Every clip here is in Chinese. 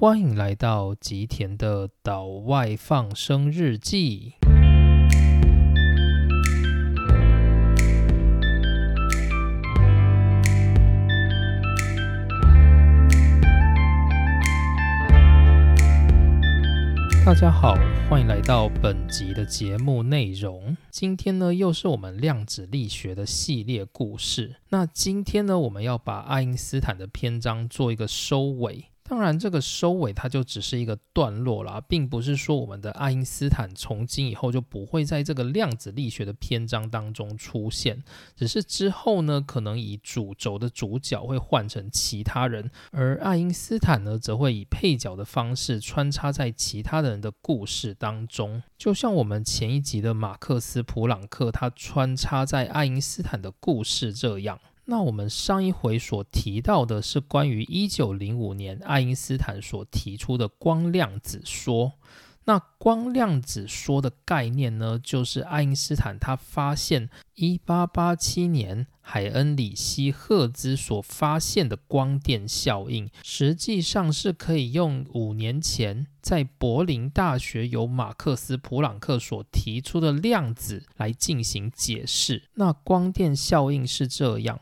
欢迎来到吉田的岛外放生日记。大家好，欢迎来到本集的节目内容。今天呢，又是我们量子力学的系列故事。那今天呢，我们要把爱因斯坦的篇章做一个收尾。当然，这个收尾它就只是一个段落啦，并不是说我们的爱因斯坦从今以后就不会在这个量子力学的篇章当中出现，只是之后呢，可能以主轴的主角会换成其他人，而爱因斯坦呢，则会以配角的方式穿插在其他人的故事当中，就像我们前一集的马克思·普朗克，他穿插在爱因斯坦的故事这样。那我们上一回所提到的是关于一九零五年爱因斯坦所提出的光量子说。那光量子说的概念呢，就是爱因斯坦他发现一八八七年海恩里希赫兹所发现的光电效应，实际上是可以用五年前在柏林大学由马克思普朗克所提出的量子来进行解释。那光电效应是这样。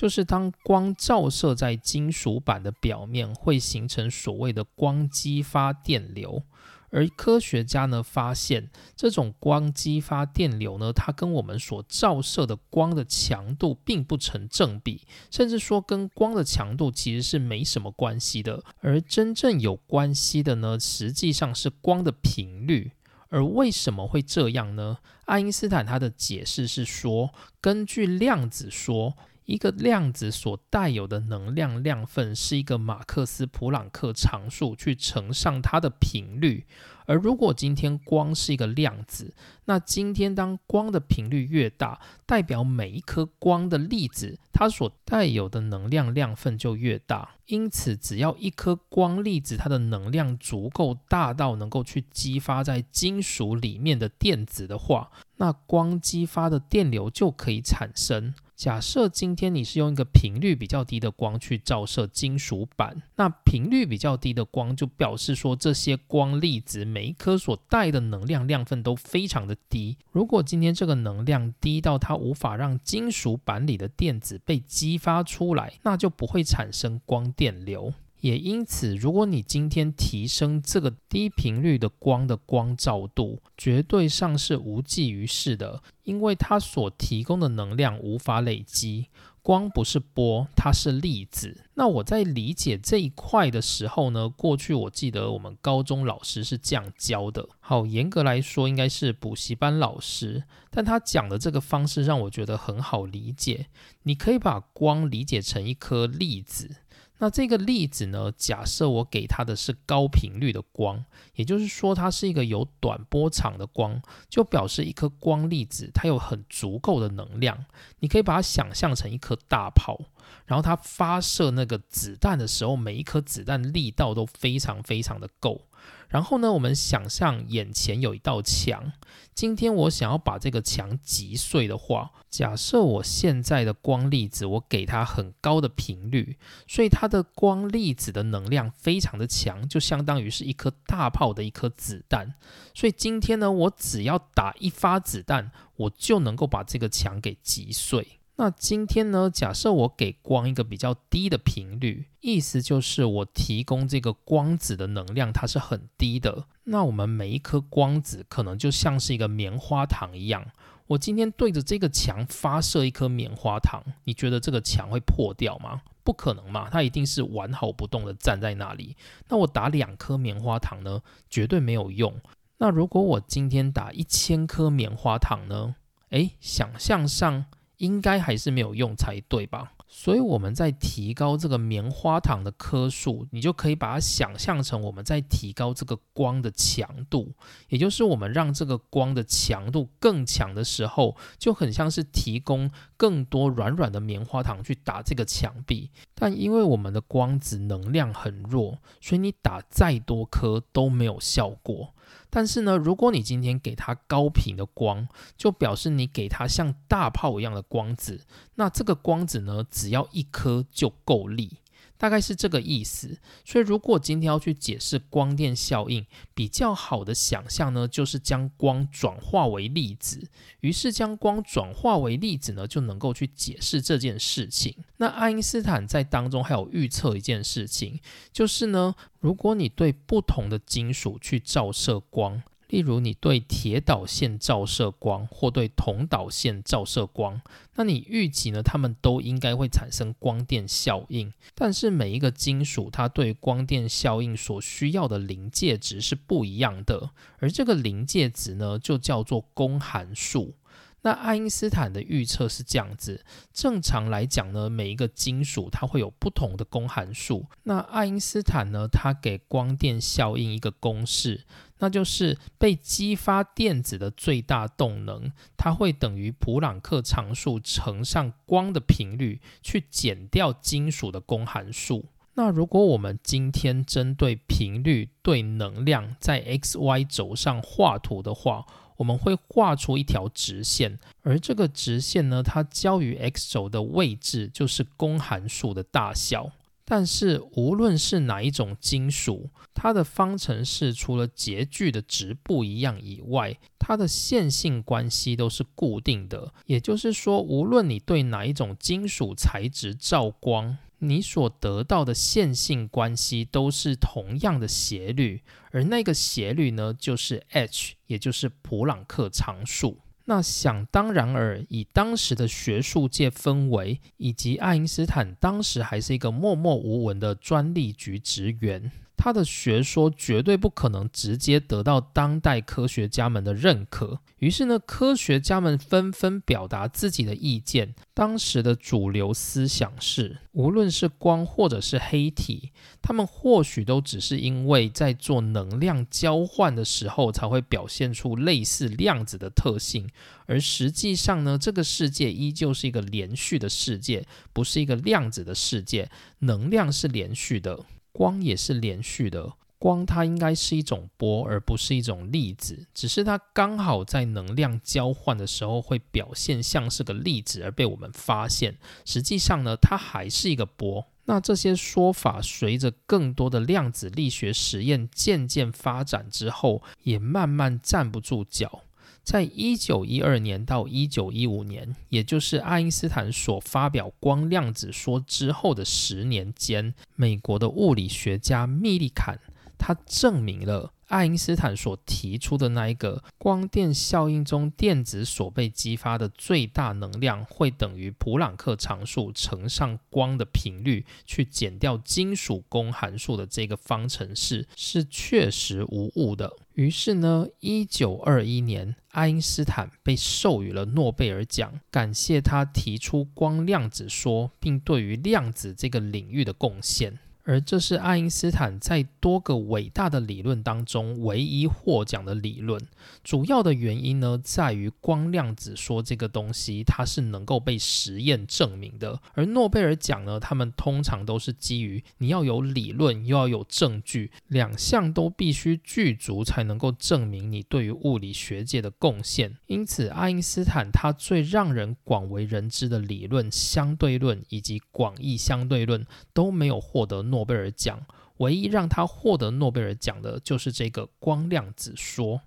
就是当光照射在金属板的表面，会形成所谓的光激发电流。而科学家呢发现，这种光激发电流呢，它跟我们所照射的光的强度并不成正比，甚至说跟光的强度其实是没什么关系的。而真正有关系的呢，实际上是光的频率。而为什么会这样呢？爱因斯坦他的解释是说，根据量子说。一个量子所带有的能量量份是一个马克思普朗克常数去乘上它的频率，而如果今天光是一个量子，那今天当光的频率越大，代表每一颗光的粒子它所带有的能量量份就越大。因此，只要一颗光粒子它的能量足够大到能够去激发在金属里面的电子的话，那光激发的电流就可以产生。假设今天你是用一个频率比较低的光去照射金属板，那频率比较低的光就表示说这些光粒子每一颗所带的能量量分都非常的低。如果今天这个能量低到它无法让金属板里的电子被激发出来，那就不会产生光电流。也因此，如果你今天提升这个低频率的光的光照度，绝对上是无济于事的，因为它所提供的能量无法累积。光不是波，它是粒子。那我在理解这一块的时候呢，过去我记得我们高中老师是这样教的。好，严格来说应该是补习班老师，但他讲的这个方式让我觉得很好理解。你可以把光理解成一颗粒子。那这个粒子呢？假设我给它的是高频率的光，也就是说它是一个有短波长的光，就表示一颗光粒子它有很足够的能量。你可以把它想象成一颗大炮，然后它发射那个子弹的时候，每一颗子弹力道都非常非常的够。然后呢，我们想象眼前有一道墙。今天我想要把这个墙击碎的话，假设我现在的光粒子，我给它很高的频率，所以它的光粒子的能量非常的强，就相当于是一颗大炮的一颗子弹。所以今天呢，我只要打一发子弹，我就能够把这个墙给击碎。那今天呢？假设我给光一个比较低的频率，意思就是我提供这个光子的能量它是很低的。那我们每一颗光子可能就像是一个棉花糖一样。我今天对着这个墙发射一颗棉花糖，你觉得这个墙会破掉吗？不可能嘛，它一定是完好不动的站在那里。那我打两颗棉花糖呢？绝对没有用。那如果我今天打一千颗棉花糖呢？诶，想象上。应该还是没有用才对吧？所以我们在提高这个棉花糖的颗数，你就可以把它想象成我们在提高这个光的强度，也就是我们让这个光的强度更强的时候，就很像是提供更多软软的棉花糖去打这个墙壁。但因为我们的光子能量很弱，所以你打再多颗都没有效果。但是呢，如果你今天给它高频的光，就表示你给它像大炮一样的光子，那这个光子呢，只要一颗就够力。大概是这个意思。所以，如果今天要去解释光电效应，比较好的想象呢，就是将光转化为粒子。于是，将光转化为粒子呢，就能够去解释这件事情。那爱因斯坦在当中还有预测一件事情，就是呢，如果你对不同的金属去照射光。例如，你对铁导线照射光，或对铜导线照射光，那你预计呢？它们都应该会产生光电效应。但是每一个金属，它对光电效应所需要的临界值是不一样的，而这个临界值呢，就叫做功函数。那爱因斯坦的预测是这样子：正常来讲呢，每一个金属它会有不同的功函数。那爱因斯坦呢，他给光电效应一个公式。那就是被激发电子的最大动能，它会等于普朗克常数乘上光的频率，去减掉金属的功函数。那如果我们今天针对频率对能量在 x y 轴上画图的话，我们会画出一条直线，而这个直线呢，它交于 x 轴的位置就是公函数的大小。但是无论是哪一种金属，它的方程式除了截距的值不一样以外，它的线性关系都是固定的。也就是说，无论你对哪一种金属材质照光，你所得到的线性关系都是同样的斜率，而那个斜率呢，就是 h，也就是普朗克常数。那想当然尔，以当时的学术界氛围，以及爱因斯坦当时还是一个默默无闻的专利局职员。他的学说绝对不可能直接得到当代科学家们的认可，于是呢，科学家们纷纷表达自己的意见。当时的主流思想是，无论是光或者是黑体，他们或许都只是因为在做能量交换的时候才会表现出类似量子的特性，而实际上呢，这个世界依旧是一个连续的世界，不是一个量子的世界，能量是连续的。光也是连续的，光它应该是一种波，而不是一种粒子，只是它刚好在能量交换的时候会表现像是个粒子而被我们发现。实际上呢，它还是一个波。那这些说法随着更多的量子力学实验渐渐发展之后，也慢慢站不住脚。在一九一二年到一九一五年，也就是爱因斯坦所发表光量子说之后的十年间，美国的物理学家密利坎，他证明了。爱因斯坦所提出的那一个光电效应中，电子所被激发的最大能量会等于普朗克常数乘上光的频率，去减掉金属功函数的这个方程式是确实无误的。于是呢，一九二一年，爱因斯坦被授予了诺贝尔奖，感谢他提出光量子说，并对于量子这个领域的贡献。而这是爱因斯坦在多个伟大的理论当中唯一获奖的理论。主要的原因呢，在于光量子说这个东西它是能够被实验证明的。而诺贝尔奖呢，他们通常都是基于你要有理论又要有证据，两项都必须具足才能够证明你对于物理学界的贡献。因此，爱因斯坦他最让人广为人知的理论相对论以及广义相对论都没有获得。诺贝尔奖唯一让他获得诺贝尔奖的就是这个光量子说。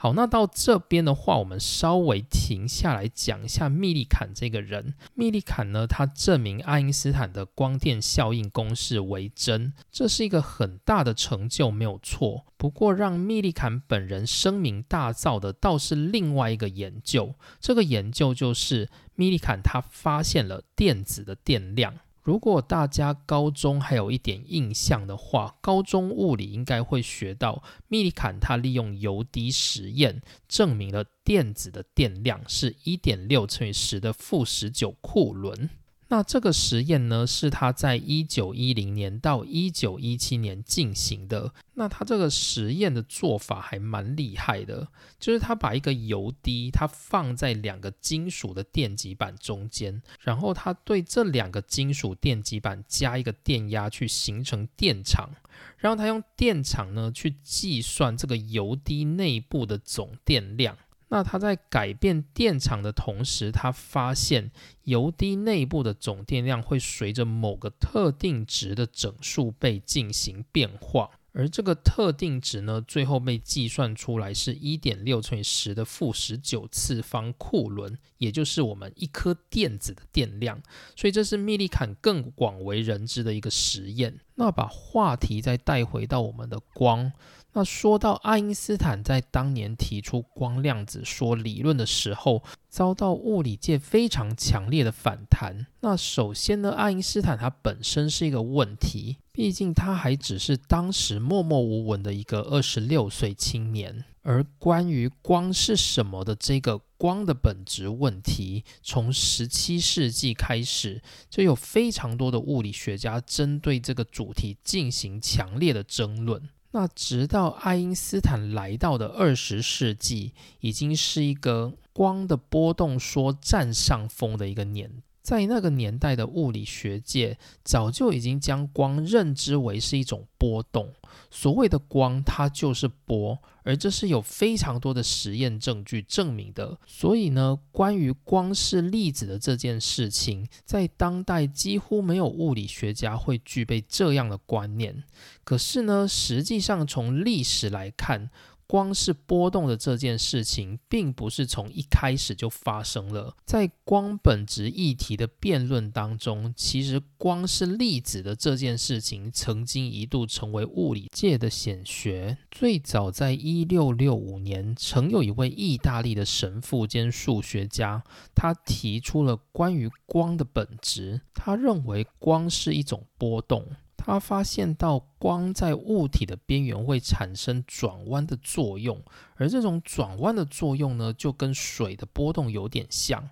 好，那到这边的话，我们稍微停下来讲一下密利坎这个人。密利坎呢，他证明爱因斯坦的光电效应公式为真，这是一个很大的成就，没有错。不过，让密利坎本人声名大噪的，倒是另外一个研究。这个研究就是密利坎他发现了电子的电量。如果大家高中还有一点印象的话，高中物理应该会学到，密利坎他利用油滴实验证明了电子的电量是一点六乘以十的负十九库仑。那这个实验呢，是他在一九一零年到一九一七年进行的。那他这个实验的做法还蛮厉害的，就是他把一个油滴，它放在两个金属的电极板中间，然后他对这两个金属电极板加一个电压，去形成电场，然后他用电场呢去计算这个油滴内部的总电量。那他在改变电场的同时，他发现油滴内部的总电量会随着某个特定值的整数倍进行变化。而这个特定值呢，最后被计算出来是一点六乘以十的负十九次方库仑，也就是我们一颗电子的电量。所以这是密利坎更广为人知的一个实验。那把话题再带回到我们的光。那说到爱因斯坦在当年提出光量子说理论的时候，遭到物理界非常强烈的反弹。那首先呢，爱因斯坦他本身是一个问题，毕竟他还只是当时默默无闻的一个二十六岁青年。而关于光是什么的这个光的本质问题，从十七世纪开始就有非常多的物理学家针对这个主题进行强烈的争论。那直到爱因斯坦来到的二十世纪，已经是一个光的波动说占上风的一个年。在那个年代的物理学界，早就已经将光认知为是一种波动。所谓的光，它就是波，而这是有非常多的实验证据证明的。所以呢，关于光是粒子的这件事情，在当代几乎没有物理学家会具备这样的观念。可是呢，实际上从历史来看，光是波动的这件事情，并不是从一开始就发生了。在光本质议题的辩论当中，其实光是粒子的这件事情，曾经一度成为物理界的显学。最早在一六六五年，曾有一位意大利的神父兼数学家，他提出了关于光的本质。他认为光是一种波动。他发现到光在物体的边缘会产生转弯的作用，而这种转弯的作用呢，就跟水的波动有点像。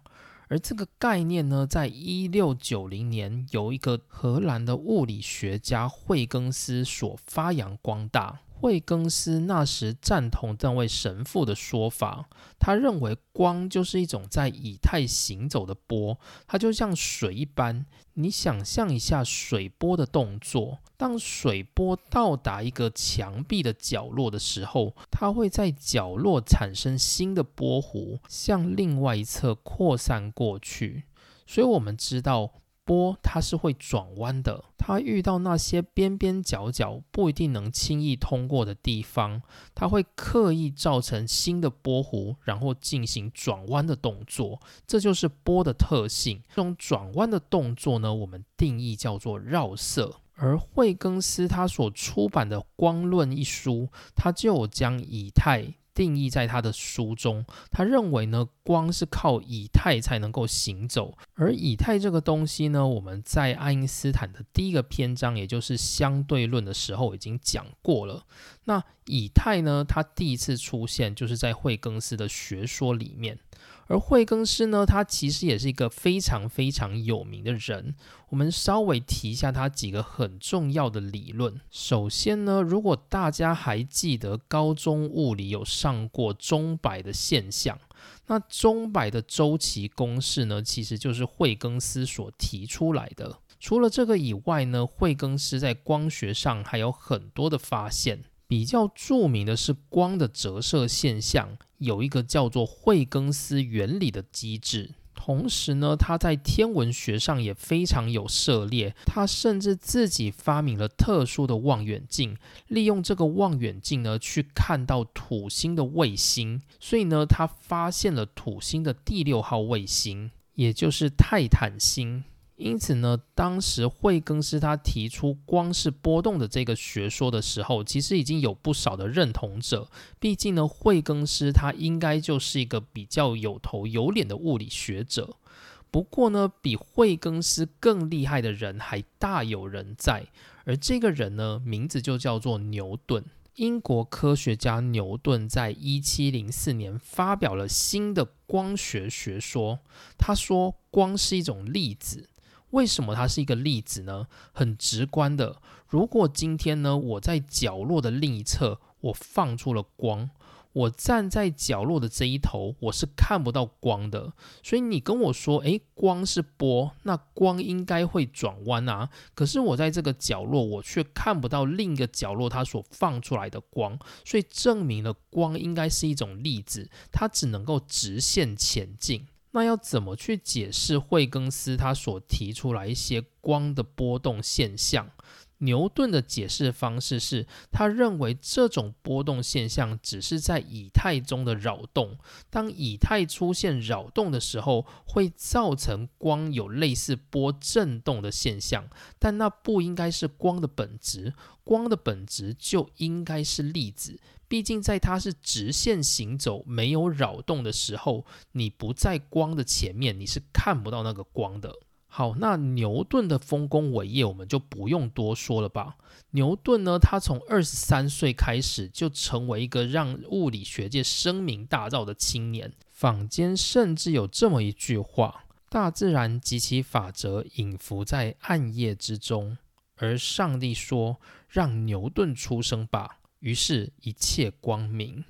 而这个概念呢，在一六九零年由一个荷兰的物理学家惠更斯所发扬光大。惠更斯那时赞同这位神父的说法，他认为光就是一种在以太行走的波，它就像水一般。你想象一下水波的动作，当水波到达一个墙壁的角落的时候，它会在角落产生新的波弧，向另外一侧扩散过去。所以，我们知道。波它是会转弯的，它遇到那些边边角角不一定能轻易通过的地方，它会刻意造成新的波弧，然后进行转弯的动作。这就是波的特性。这种转弯的动作呢，我们定义叫做绕射。而惠更斯他所出版的《光论》一书，他就将以太。定义在他的书中，他认为呢，光是靠以太才能够行走，而以太这个东西呢，我们在爱因斯坦的第一个篇章，也就是相对论的时候已经讲过了。那以太呢，它第一次出现就是在惠更斯的学说里面。而惠更斯呢，他其实也是一个非常非常有名的人。我们稍微提一下他几个很重要的理论。首先呢，如果大家还记得高中物理有上过钟摆的现象，那钟摆的周期公式呢，其实就是惠更斯所提出来的。除了这个以外呢，惠更斯在光学上还有很多的发现。比较著名的是光的折射现象，有一个叫做惠更斯原理的机制。同时呢，他在天文学上也非常有涉猎，他甚至自己发明了特殊的望远镜，利用这个望远镜呢去看到土星的卫星。所以呢，他发现了土星的第六号卫星，也就是泰坦星。因此呢，当时惠更斯他提出光是波动的这个学说的时候，其实已经有不少的认同者。毕竟呢，惠更斯他应该就是一个比较有头有脸的物理学者。不过呢，比惠更斯更厉害的人还大有人在，而这个人呢，名字就叫做牛顿。英国科学家牛顿在一七零四年发表了新的光学学说，他说光是一种粒子。为什么它是一个粒子呢？很直观的，如果今天呢，我在角落的另一侧，我放出了光，我站在角落的这一头，我是看不到光的。所以你跟我说，诶，光是波，那光应该会转弯啊。可是我在这个角落，我却看不到另一个角落它所放出来的光，所以证明了光应该是一种粒子，它只能够直线前进。那要怎么去解释惠更斯他所提出来一些光的波动现象？牛顿的解释方式是，他认为这种波动现象只是在以太中的扰动。当以太出现扰动的时候，会造成光有类似波振动的现象，但那不应该是光的本质。光的本质就应该是粒子。毕竟，在它是直线行走、没有扰动的时候，你不在光的前面，你是看不到那个光的。好，那牛顿的丰功伟业我们就不用多说了吧。牛顿呢，他从二十三岁开始就成为一个让物理学界声名大噪的青年。坊间甚至有这么一句话：“大自然及其法则隐伏在暗夜之中，而上帝说，让牛顿出生吧。”于是，一切光明。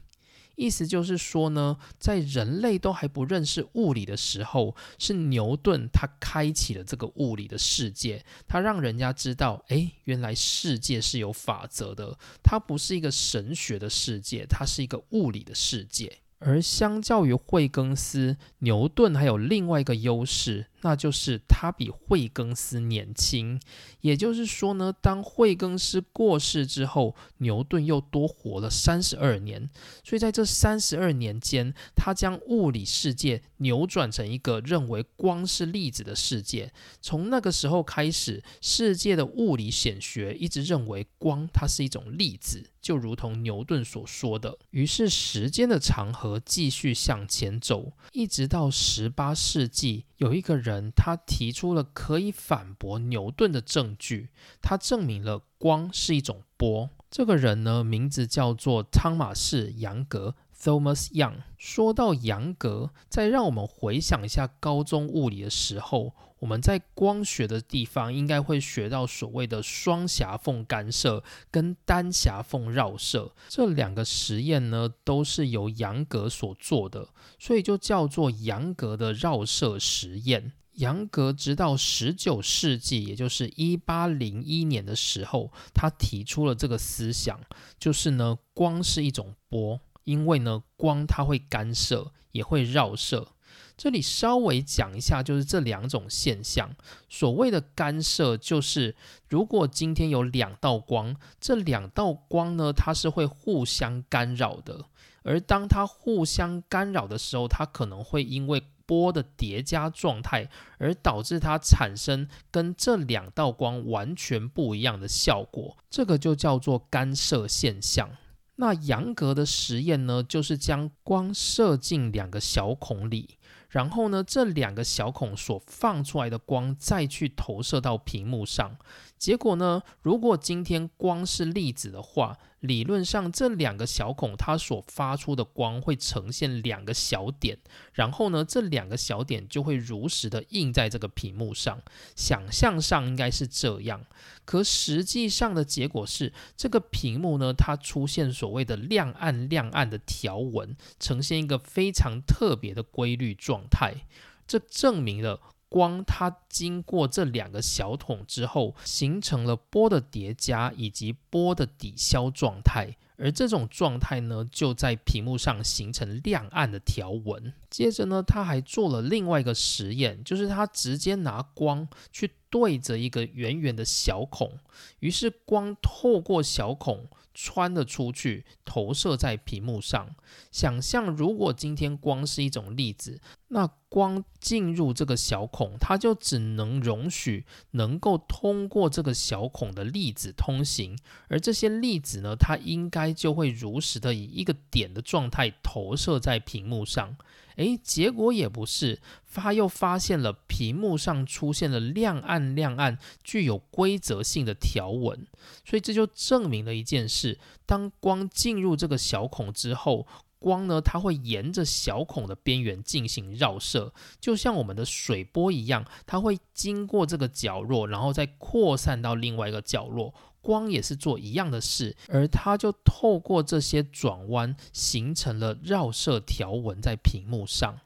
意思就是说呢，在人类都还不认识物理的时候，是牛顿他开启了这个物理的世界，他让人家知道，哎，原来世界是有法则的，它不是一个神学的世界，它是一个物理的世界。而相较于惠更斯，牛顿还有另外一个优势。那就是他比惠更斯年轻，也就是说呢，当惠更斯过世之后，牛顿又多活了三十二年。所以在这三十二年间，他将物理世界扭转成一个认为光是粒子的世界。从那个时候开始，世界的物理显学一直认为光它是一种粒子，就如同牛顿所说的。于是时间的长河继续向前走，一直到十八世纪。有一个人，他提出了可以反驳牛顿的证据，他证明了光是一种波。这个人呢，名字叫做汤马士·杨格 （Thomas Young）。说到杨格，再让我们回想一下高中物理的时候。我们在光学的地方应该会学到所谓的双狭缝干涉跟单狭缝绕射这两个实验呢，都是由杨格所做的，所以就叫做杨格的绕射实验。杨格直到十九世纪，也就是一八零一年的时候，他提出了这个思想，就是呢，光是一种波，因为呢，光它会干涉，也会绕射。这里稍微讲一下，就是这两种现象。所谓的干涉，就是如果今天有两道光，这两道光呢，它是会互相干扰的。而当它互相干扰的时候，它可能会因为波的叠加状态，而导致它产生跟这两道光完全不一样的效果。这个就叫做干涉现象。那杨格的实验呢，就是将光射进两个小孔里。然后呢，这两个小孔所放出来的光再去投射到屏幕上，结果呢，如果今天光是粒子的话。理论上，这两个小孔它所发出的光会呈现两个小点，然后呢，这两个小点就会如实的印在这个屏幕上。想象上应该是这样，可实际上的结果是，这个屏幕呢，它出现所谓的亮暗亮暗的条纹，呈现一个非常特别的规律状态。这证明了。光它经过这两个小桶之后，形成了波的叠加以及波的抵消状态，而这种状态呢，就在屏幕上形成亮暗的条纹。接着呢，他还做了另外一个实验，就是他直接拿光去对着一个圆圆的小孔，于是光透过小孔穿了出去，投射在屏幕上。想象如果今天光是一种粒子。那光进入这个小孔，它就只能容许能够通过这个小孔的粒子通行，而这些粒子呢，它应该就会如实的以一个点的状态投射在屏幕上。诶，结果也不是，他又发现了屏幕上出现了亮暗亮暗、具有规则性的条纹，所以这就证明了一件事：当光进入这个小孔之后。光呢，它会沿着小孔的边缘进行绕射，就像我们的水波一样，它会经过这个角落，然后再扩散到另外一个角落。光也是做一样的事，而它就透过这些转弯，形成了绕射条纹在屏幕上。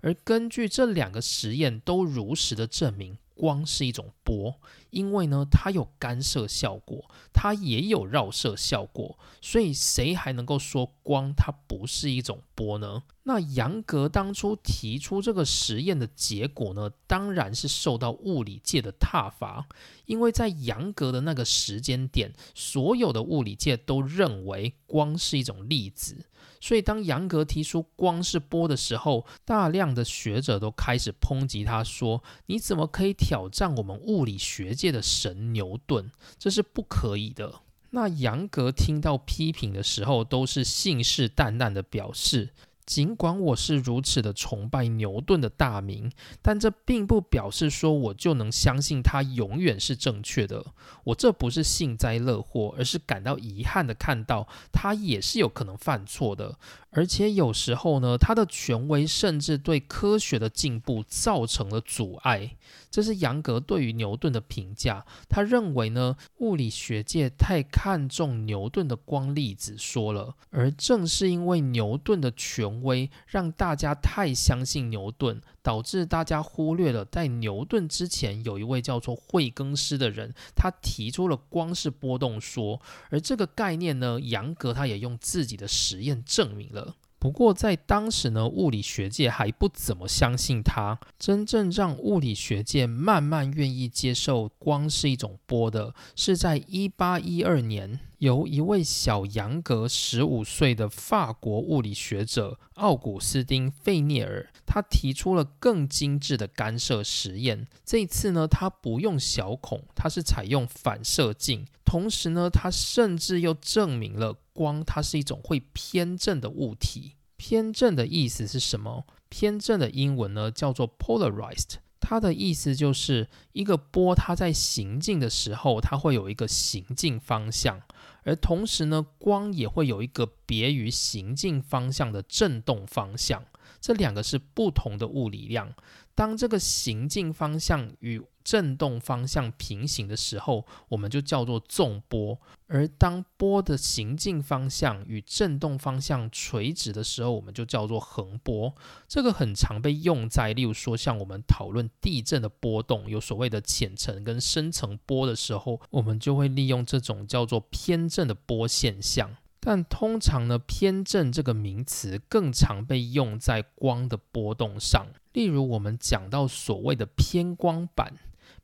而根据这两个实验，都如实的证明。光是一种波，因为呢，它有干涉效果，它也有绕射效果，所以谁还能够说光它不是一种波呢？那杨格当初提出这个实验的结果呢，当然是受到物理界的挞伐，因为在杨格的那个时间点，所有的物理界都认为光是一种粒子。所以，当杨格提出光是波的时候，大量的学者都开始抨击他，说：“你怎么可以挑战我们物理学界的神牛顿？这是不可以的。”那杨格听到批评的时候，都是信誓旦旦的表示。尽管我是如此的崇拜牛顿的大名，但这并不表示说我就能相信他永远是正确的。我这不是幸灾乐祸，而是感到遗憾的看到他也是有可能犯错的。而且有时候呢，他的权威甚至对科学的进步造成了阻碍。这是杨格对于牛顿的评价。他认为呢，物理学界太看重牛顿的光粒子说了，而正是因为牛顿的权威，让大家太相信牛顿，导致大家忽略了在牛顿之前有一位叫做惠更斯的人，他提出了光是波动说。而这个概念呢，杨格他也用自己的实验证明了。不过在当时呢，物理学界还不怎么相信他。真正让物理学界慢慢愿意接受光是一种波的，是在一八一二年，由一位小杨格十五岁的法国物理学者奥古斯丁·费涅尔，他提出了更精致的干涉实验。这一次呢，他不用小孔，他是采用反射镜。同时呢，他甚至又证明了光它是一种会偏振的物体。偏振的意思是什么？偏振的英文呢叫做 polarized，它的意思就是一个波它在行进的时候，它会有一个行进方向，而同时呢，光也会有一个别于行进方向的振动方向。这两个是不同的物理量。当这个行进方向与振动方向平行的时候，我们就叫做纵波；而当波的行进方向与振动方向垂直的时候，我们就叫做横波。这个很常被用在，例如说像我们讨论地震的波动，有所谓的浅层跟深层波的时候，我们就会利用这种叫做偏振的波现象。但通常呢，偏振这个名词更常被用在光的波动上。例如，我们讲到所谓的偏光板，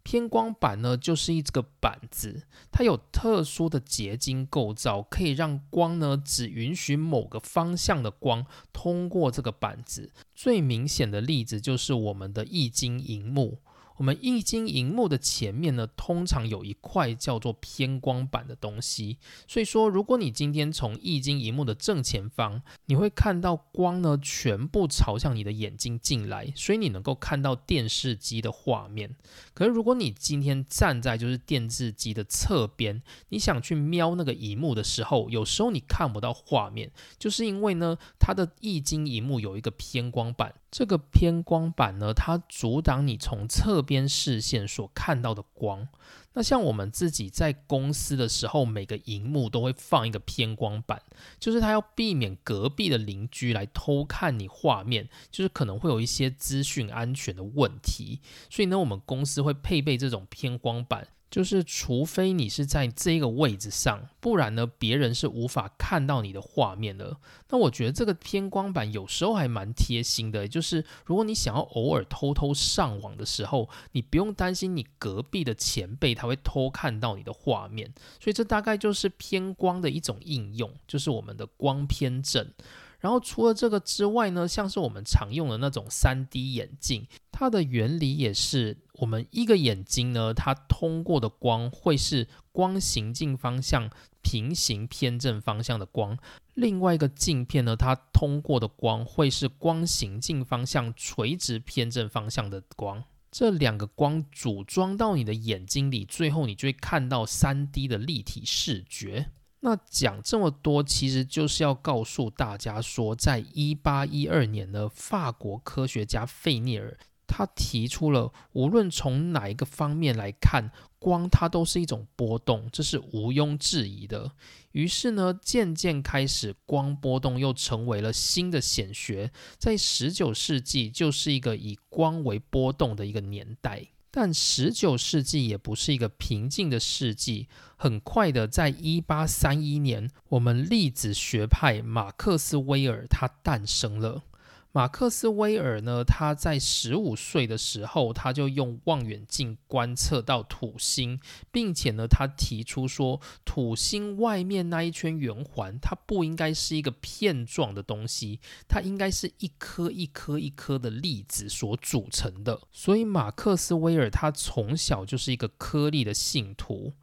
偏光板呢就是一这个板子，它有特殊的结晶构造，可以让光呢只允许某个方向的光通过这个板子。最明显的例子就是我们的液晶荧幕。我们液晶荧幕的前面呢，通常有一块叫做偏光板的东西。所以说，如果你今天从液晶荧幕的正前方，你会看到光呢全部朝向你的眼睛进来，所以你能够看到电视机的画面。可是如果你今天站在就是电视机的侧边，你想去瞄那个荧幕的时候，有时候你看不到画面，就是因为呢它的液晶荧幕有一个偏光板。这个偏光板呢，它阻挡你从侧边边视线所看到的光。那像我们自己在公司的时候，每个荧幕都会放一个偏光板，就是它要避免隔壁的邻居来偷看你画面，就是可能会有一些资讯安全的问题。所以呢，我们公司会配备这种偏光板。就是，除非你是在这个位置上，不然呢，别人是无法看到你的画面的。那我觉得这个偏光板有时候还蛮贴心的，就是如果你想要偶尔偷偷上网的时候，你不用担心你隔壁的前辈他会偷看到你的画面。所以这大概就是偏光的一种应用，就是我们的光偏振。然后除了这个之外呢，像是我们常用的那种三 D 眼镜，它的原理也是，我们一个眼睛呢，它通过的光会是光行进方向平行偏振方向的光；另外一个镜片呢，它通过的光会是光行进方向垂直偏振方向的光。这两个光组装到你的眼睛里，最后你就会看到三 D 的立体视觉。那讲这么多，其实就是要告诉大家说，在一八一二年呢，法国科学家费涅尔他提出了，无论从哪一个方面来看，光它都是一种波动，这是毋庸置疑的。于是呢，渐渐开始，光波动又成为了新的显学，在十九世纪就是一个以光为波动的一个年代。但十九世纪也不是一个平静的世纪，很快的，在一八三一年，我们粒子学派马克思威尔他诞生了。马克思威尔呢？他在十五岁的时候，他就用望远镜观测到土星，并且呢，他提出说，土星外面那一圈圆环，它不应该是一个片状的东西，它应该是一颗一颗一颗的粒子所组成的。所以，马克思威尔他从小就是一个颗粒的信徒。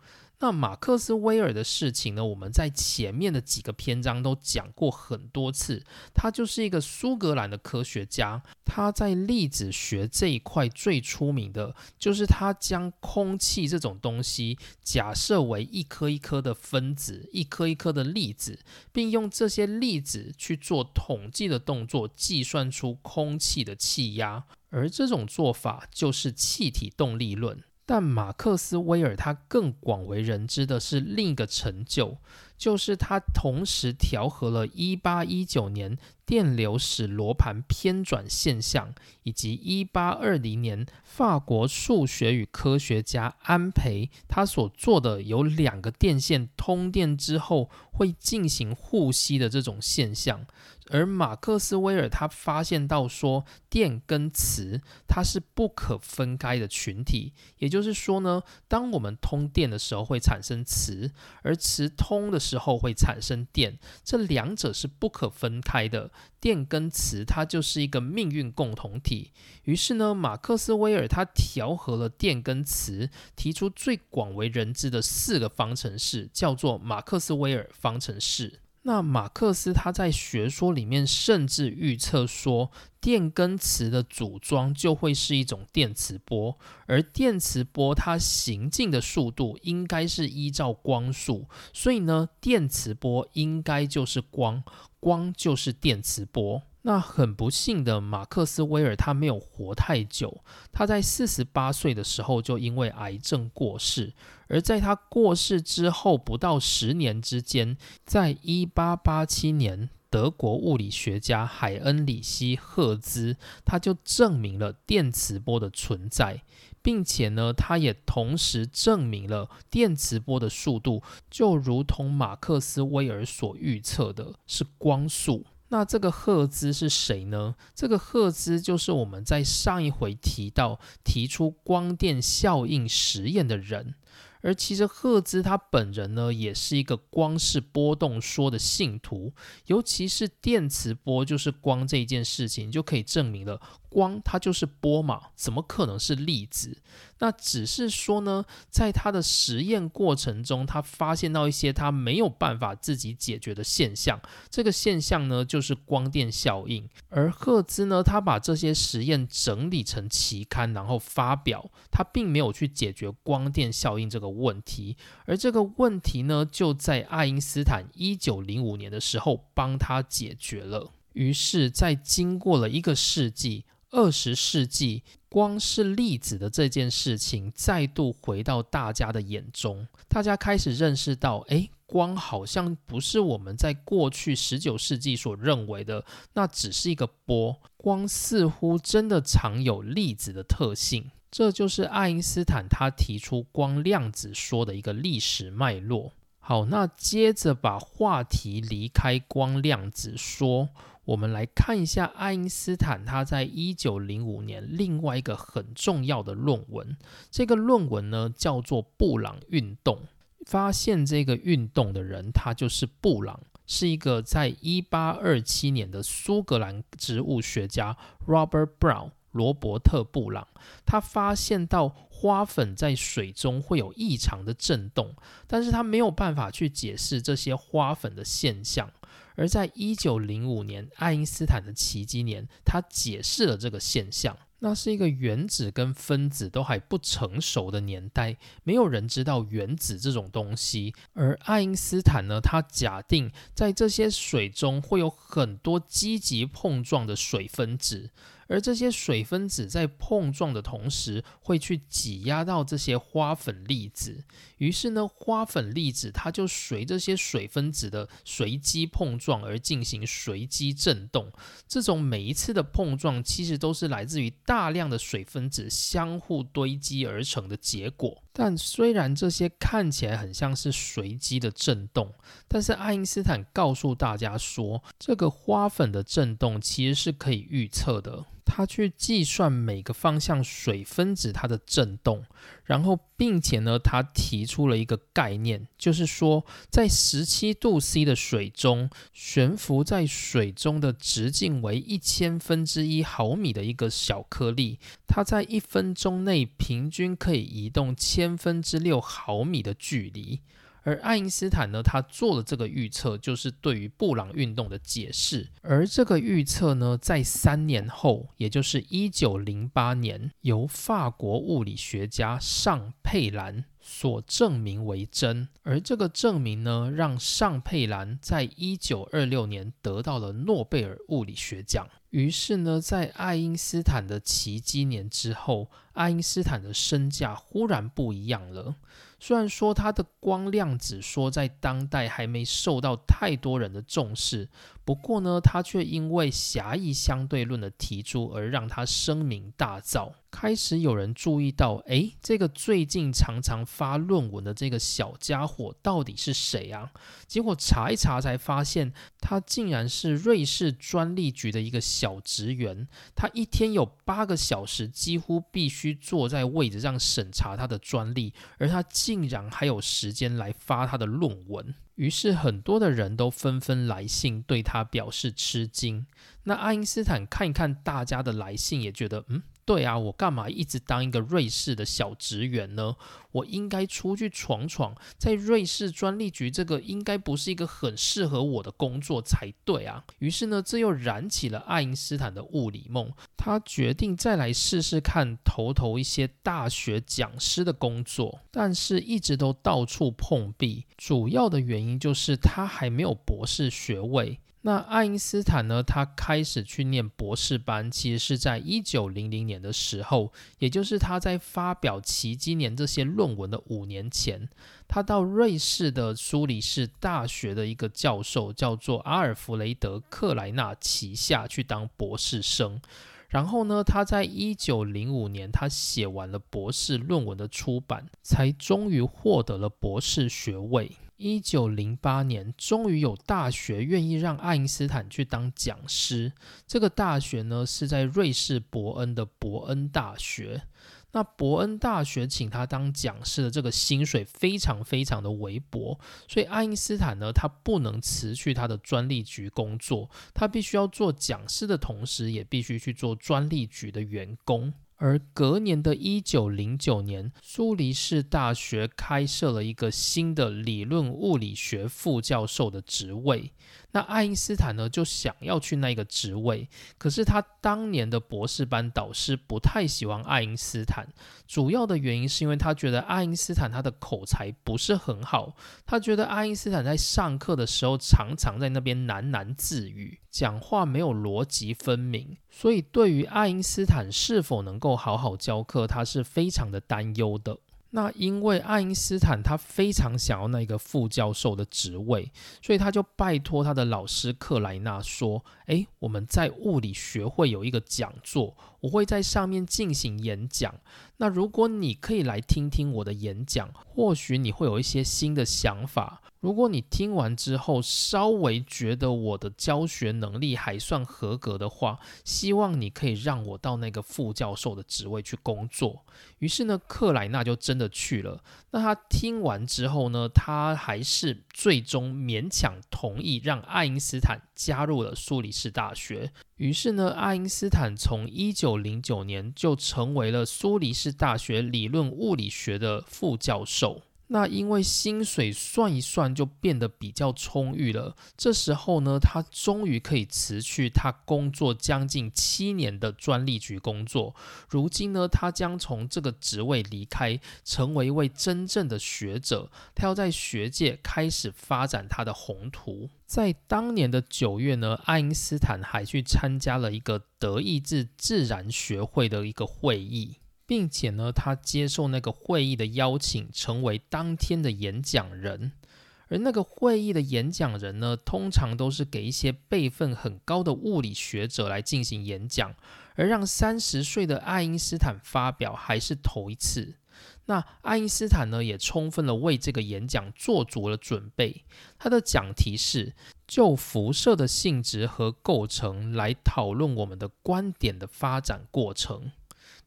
那马克思威尔的事情呢？我们在前面的几个篇章都讲过很多次。他就是一个苏格兰的科学家，他在粒子学这一块最出名的，就是他将空气这种东西假设为一颗一颗的分子，一颗一颗的粒子，并用这些粒子去做统计的动作，计算出空气的气压。而这种做法就是气体动力论。但马克思威尔他更广为人知的是另一个成就，就是他同时调和了一八一九年电流使罗盘偏转现象，以及1820年法国数学与科学家安培他所做的有两个电线通电之后会进行互吸的这种现象。而马克思威尔他发现到说，电跟磁它是不可分开的群体，也就是说呢，当我们通电的时候会产生磁，而磁通的时候会产生电，这两者是不可分开的。电跟磁它就是一个命运共同体。于是呢，马克思威尔他调和了电跟磁，提出最广为人知的四个方程式，叫做马克思威尔方程式。那马克思他在学说里面甚至预测说，电跟磁的组装就会是一种电磁波，而电磁波它行进的速度应该是依照光速，所以呢，电磁波应该就是光，光就是电磁波。那很不幸的，马克思威尔他没有活太久，他在四十八岁的时候就因为癌症过世。而在他过世之后不到十年之间，在一八八七年，德国物理学家海恩里希·赫兹他就证明了电磁波的存在，并且呢，他也同时证明了电磁波的速度就如同马克思威尔所预测的是光速。那这个赫兹是谁呢？这个赫兹就是我们在上一回提到提出光电效应实验的人。而其实赫兹他本人呢，也是一个光是波动说的信徒，尤其是电磁波就是光这一件事情，就可以证明了。光它就是波嘛，怎么可能是粒子？那只是说呢，在他的实验过程中，他发现到一些他没有办法自己解决的现象。这个现象呢，就是光电效应。而赫兹呢，他把这些实验整理成期刊，然后发表。他并没有去解决光电效应这个问题，而这个问题呢，就在爱因斯坦一九零五年的时候帮他解决了。于是，在经过了一个世纪。二十世纪，光是粒子的这件事情再度回到大家的眼中，大家开始认识到，哎，光好像不是我们在过去十九世纪所认为的，那只是一个波。光似乎真的藏有粒子的特性，这就是爱因斯坦他提出光量子说的一个历史脉络。好，那接着把话题离开光量子说。我们来看一下爱因斯坦他在一九零五年另外一个很重要的论文。这个论文呢叫做布朗运动。发现这个运动的人，他就是布朗，是一个在一八二七年的苏格兰植物学家 Robert Brown 罗伯特布朗。他发现到花粉在水中会有异常的震动，但是他没有办法去解释这些花粉的现象。而在一九零五年，爱因斯坦的奇迹年，他解释了这个现象。那是一个原子跟分子都还不成熟的年代，没有人知道原子这种东西。而爱因斯坦呢，他假定在这些水中会有很多积极碰撞的水分子。而这些水分子在碰撞的同时，会去挤压到这些花粉粒子。于是呢，花粉粒子它就随这些水分子的随机碰撞而进行随机振动。这种每一次的碰撞，其实都是来自于大量的水分子相互堆积而成的结果。但虽然这些看起来很像是随机的震动，但是爱因斯坦告诉大家说，这个花粉的震动其实是可以预测的。他去计算每个方向水分子它的震动，然后并且呢，他提出了一个概念，就是说，在十七度 C 的水中，悬浮在水中的直径为一千分之一毫米的一个小颗粒，它在一分钟内平均可以移动千分之六毫米的距离。而爱因斯坦呢，他做了这个预测，就是对于布朗运动的解释。而这个预测呢，在三年后，也就是一九零八年，由法国物理学家尚佩兰所证明为真。而这个证明呢，让尚佩兰在一九二六年得到了诺贝尔物理学奖。于是呢，在爱因斯坦的奇迹年之后，爱因斯坦的身价忽然不一样了。虽然说他的光量子说在当代还没受到太多人的重视，不过呢，他却因为狭义相对论的提出而让他声名大噪。开始有人注意到，诶，这个最近常常发论文的这个小家伙到底是谁啊？结果查一查才发现，他竟然是瑞士专利局的一个小职员。他一天有八个小时，几乎必须坐在位置上审查他的专利，而他竟然还有时间来发他的论文。于是很多的人都纷纷来信对他表示吃惊。那爱因斯坦看一看大家的来信，也觉得，嗯。对啊，我干嘛一直当一个瑞士的小职员呢？我应该出去闯闯，在瑞士专利局这个应该不是一个很适合我的工作才对啊。于是呢，这又燃起了爱因斯坦的物理梦。他决定再来试试看投投一些大学讲师的工作，但是一直都到处碰壁。主要的原因就是他还没有博士学位。那爱因斯坦呢？他开始去念博士班，其实是在一九零零年的时候，也就是他在发表奇迹年这些论文的五年前，他到瑞士的苏黎世大学的一个教授，叫做阿尔弗雷德克莱纳旗下去当博士生。然后呢，他在一九零五年，他写完了博士论文的出版，才终于获得了博士学位。一九零八年，终于有大学愿意让爱因斯坦去当讲师。这个大学呢，是在瑞士伯恩的伯恩大学。那伯恩大学请他当讲师的这个薪水非常非常的微薄，所以爱因斯坦呢，他不能辞去他的专利局工作，他必须要做讲师的同时，也必须去做专利局的员工。而隔年的一九零九年，苏黎世大学开设了一个新的理论物理学副教授的职位。那爱因斯坦呢，就想要去那个职位，可是他当年的博士班导师不太喜欢爱因斯坦，主要的原因是因为他觉得爱因斯坦他的口才不是很好，他觉得爱因斯坦在上课的时候常常在那边喃喃自语，讲话没有逻辑分明，所以对于爱因斯坦是否能够好好教课，他是非常的担忧的。那因为爱因斯坦他非常想要那个副教授的职位，所以他就拜托他的老师克莱纳说：“诶，我们在物理学会有一个讲座，我会在上面进行演讲。那如果你可以来听听我的演讲，或许你会有一些新的想法。”如果你听完之后稍微觉得我的教学能力还算合格的话，希望你可以让我到那个副教授的职位去工作。于是呢，克莱纳就真的去了。那他听完之后呢，他还是最终勉强同意让爱因斯坦加入了苏黎世大学。于是呢，爱因斯坦从一九零九年就成为了苏黎世大学理论物理学的副教授。那因为薪水算一算就变得比较充裕了。这时候呢，他终于可以辞去他工作将近七年的专利局工作。如今呢，他将从这个职位离开，成为一位真正的学者。他要在学界开始发展他的宏图。在当年的九月呢，爱因斯坦还去参加了一个德意志自然学会的一个会议。并且呢，他接受那个会议的邀请，成为当天的演讲人。而那个会议的演讲人呢，通常都是给一些辈分很高的物理学者来进行演讲。而让三十岁的爱因斯坦发表，还是头一次。那爱因斯坦呢，也充分的为这个演讲做足了准备。他的讲题是就辐射的性质和构成来讨论我们的观点的发展过程。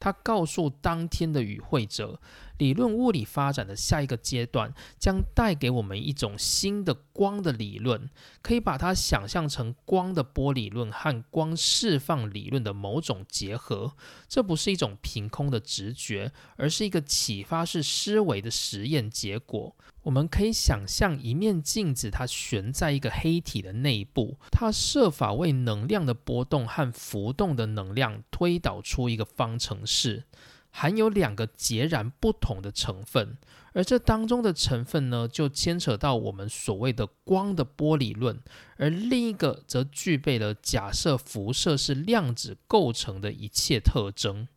他告诉当天的与会者，理论物理发展的下一个阶段将带给我们一种新的光的理论，可以把它想象成光的波理论和光释放理论的某种结合。这不是一种凭空的直觉，而是一个启发式思维的实验结果。我们可以想象一面镜子，它悬在一个黑体的内部，它设法为能量的波动和浮动的能量推导出一个方程式，含有两个截然不同的成分，而这当中的成分呢，就牵扯到我们所谓的光的波理论，而另一个则具备了假设辐射是量子构成的一切特征。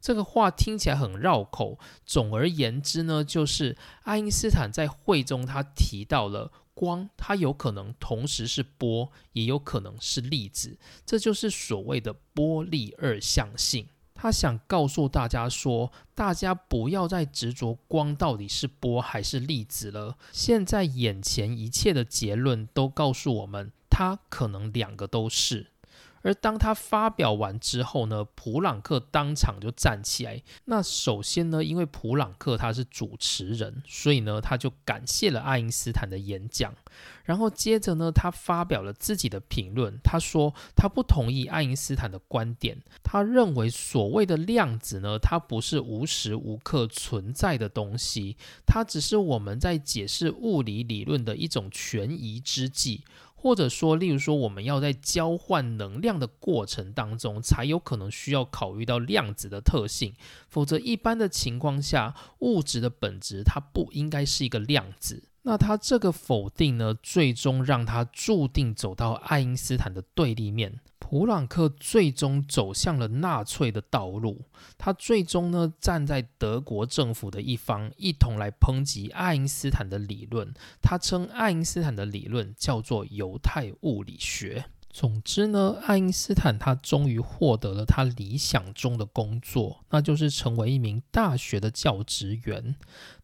这个话听起来很绕口。总而言之呢，就是爱因斯坦在会中他提到了光，它有可能同时是波，也有可能是粒子，这就是所谓的波粒二象性。他想告诉大家说，大家不要再执着光到底是波还是粒子了。现在眼前一切的结论都告诉我们，它可能两个都是。而当他发表完之后呢，普朗克当场就站起来。那首先呢，因为普朗克他是主持人，所以呢，他就感谢了爱因斯坦的演讲。然后接着呢，他发表了自己的评论。他说他不同意爱因斯坦的观点。他认为所谓的量子呢，它不是无时无刻存在的东西，它只是我们在解释物理理论的一种权宜之计。或者说，例如说，我们要在交换能量的过程当中，才有可能需要考虑到量子的特性，否则一般的情况下，物质的本质它不应该是一个量子。那他这个否定呢，最终让他注定走到爱因斯坦的对立面。普朗克最终走向了纳粹的道路，他最终呢站在德国政府的一方，一同来抨击爱因斯坦的理论。他称爱因斯坦的理论叫做犹太物理学。总之呢，爱因斯坦他终于获得了他理想中的工作，那就是成为一名大学的教职员。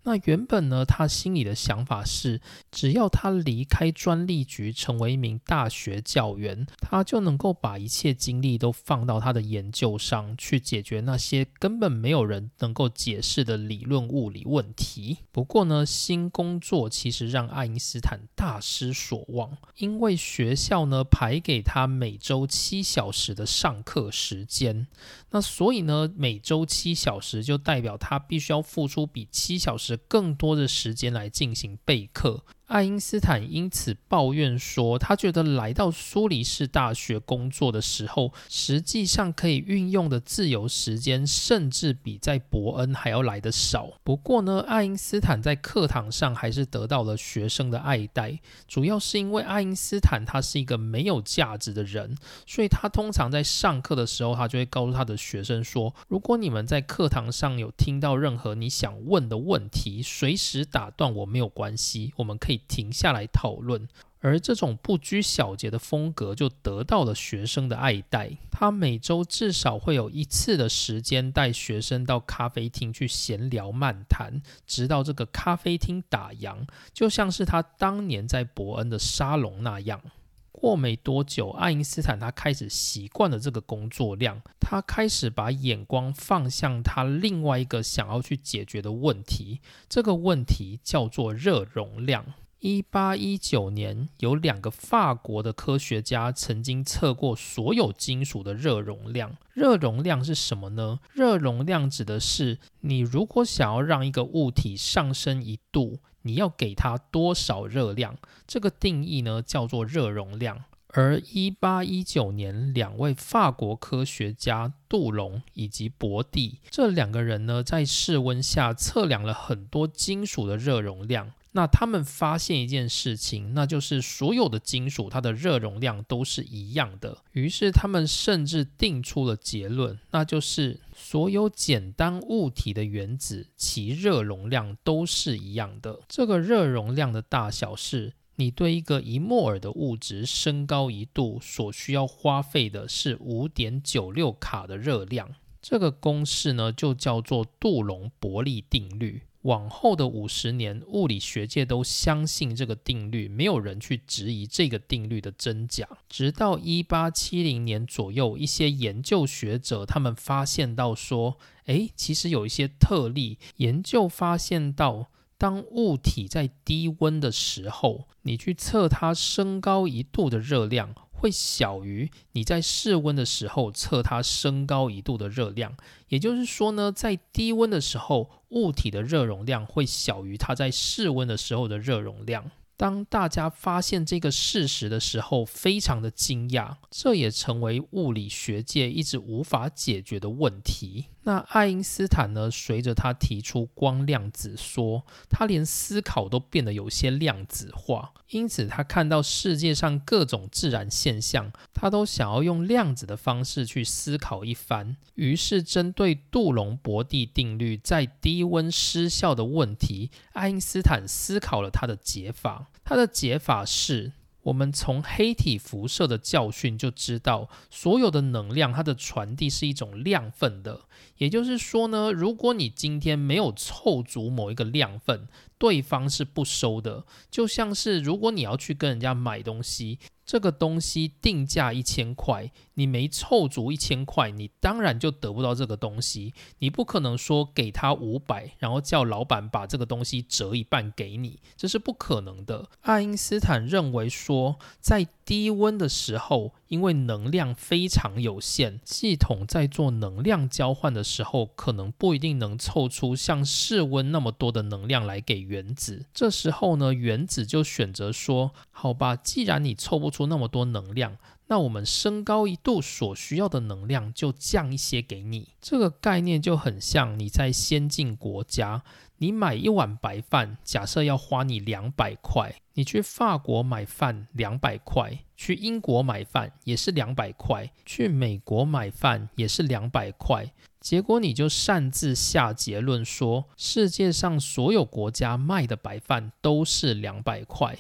那原本呢，他心里的想法是，只要他离开专利局，成为一名大学教员，他就能够把一切精力都放到他的研究上去，解决那些根本没有人能够解释的理论物理问题。不过呢，新工作其实让爱因斯坦大失所望，因为学校呢排给他每周七小时的上课时间，那所以呢，每周七小时就代表他必须要付出比七小时。更多的时间来进行备课。爱因斯坦因此抱怨说，他觉得来到苏黎世大学工作的时候，实际上可以运用的自由时间，甚至比在伯恩还要来的少。不过呢，爱因斯坦在课堂上还是得到了学生的爱戴，主要是因为爱因斯坦他是一个没有价值的人，所以他通常在上课的时候，他就会告诉他的学生说：“如果你们在课堂上有听到任何你想问的问题，随时打断我没有关系，我们可以。”停下来讨论，而这种不拘小节的风格就得到了学生的爱戴。他每周至少会有一次的时间带学生到咖啡厅去闲聊漫谈，直到这个咖啡厅打烊，就像是他当年在伯恩的沙龙那样。过没多久，爱因斯坦他开始习惯了这个工作量，他开始把眼光放向他另外一个想要去解决的问题，这个问题叫做热容量。一八一九年，有两个法国的科学家曾经测过所有金属的热容量。热容量是什么呢？热容量指的是你如果想要让一个物体上升一度，你要给它多少热量？这个定义呢叫做热容量。而一八一九年，两位法国科学家杜隆以及博蒂这两个人呢，在室温下测量了很多金属的热容量。那他们发现一件事情，那就是所有的金属它的热容量都是一样的。于是他们甚至定出了结论，那就是所有简单物体的原子其热容量都是一样的。这个热容量的大小是你对一个一摩尔的物质升高一度所需要花费的是五点九六卡的热量。这个公式呢，就叫做杜隆伯利定律。往后的五十年，物理学界都相信这个定律，没有人去质疑这个定律的真假。直到一八七零年左右，一些研究学者他们发现到说，诶，其实有一些特例。研究发现到，当物体在低温的时候，你去测它升高一度的热量。会小于你在室温的时候测它升高一度的热量，也就是说呢，在低温的时候，物体的热容量会小于它在室温的时候的热容量。当大家发现这个事实的时候，非常的惊讶，这也成为物理学界一直无法解决的问题。那爱因斯坦呢？随着他提出光量子说，他连思考都变得有些量子化。因此，他看到世界上各种自然现象，他都想要用量子的方式去思考一番。于是，针对杜隆伯蒂定律在低温失效的问题，爱因斯坦思考了他的解法。他的解法是。我们从黑体辐射的教训就知道，所有的能量它的传递是一种量份的。也就是说呢，如果你今天没有凑足某一个量份，对方是不收的。就像是如果你要去跟人家买东西。这个东西定价一千块，你没凑足一千块，你当然就得不到这个东西。你不可能说给他五百，然后叫老板把这个东西折一半给你，这是不可能的。爱因斯坦认为说，在低温的时候，因为能量非常有限，系统在做能量交换的时候，可能不一定能凑出像室温那么多的能量来给原子。这时候呢，原子就选择说：“好吧，既然你凑不出那么多能量。”那我们升高一度所需要的能量就降一些给你，这个概念就很像你在先进国家，你买一碗白饭，假设要花你两百块，你去法国买饭两百块，去英国买饭也是两百块，去美国买饭也是两百块，结果你就擅自下结论说世界上所有国家卖的白饭都是两百块。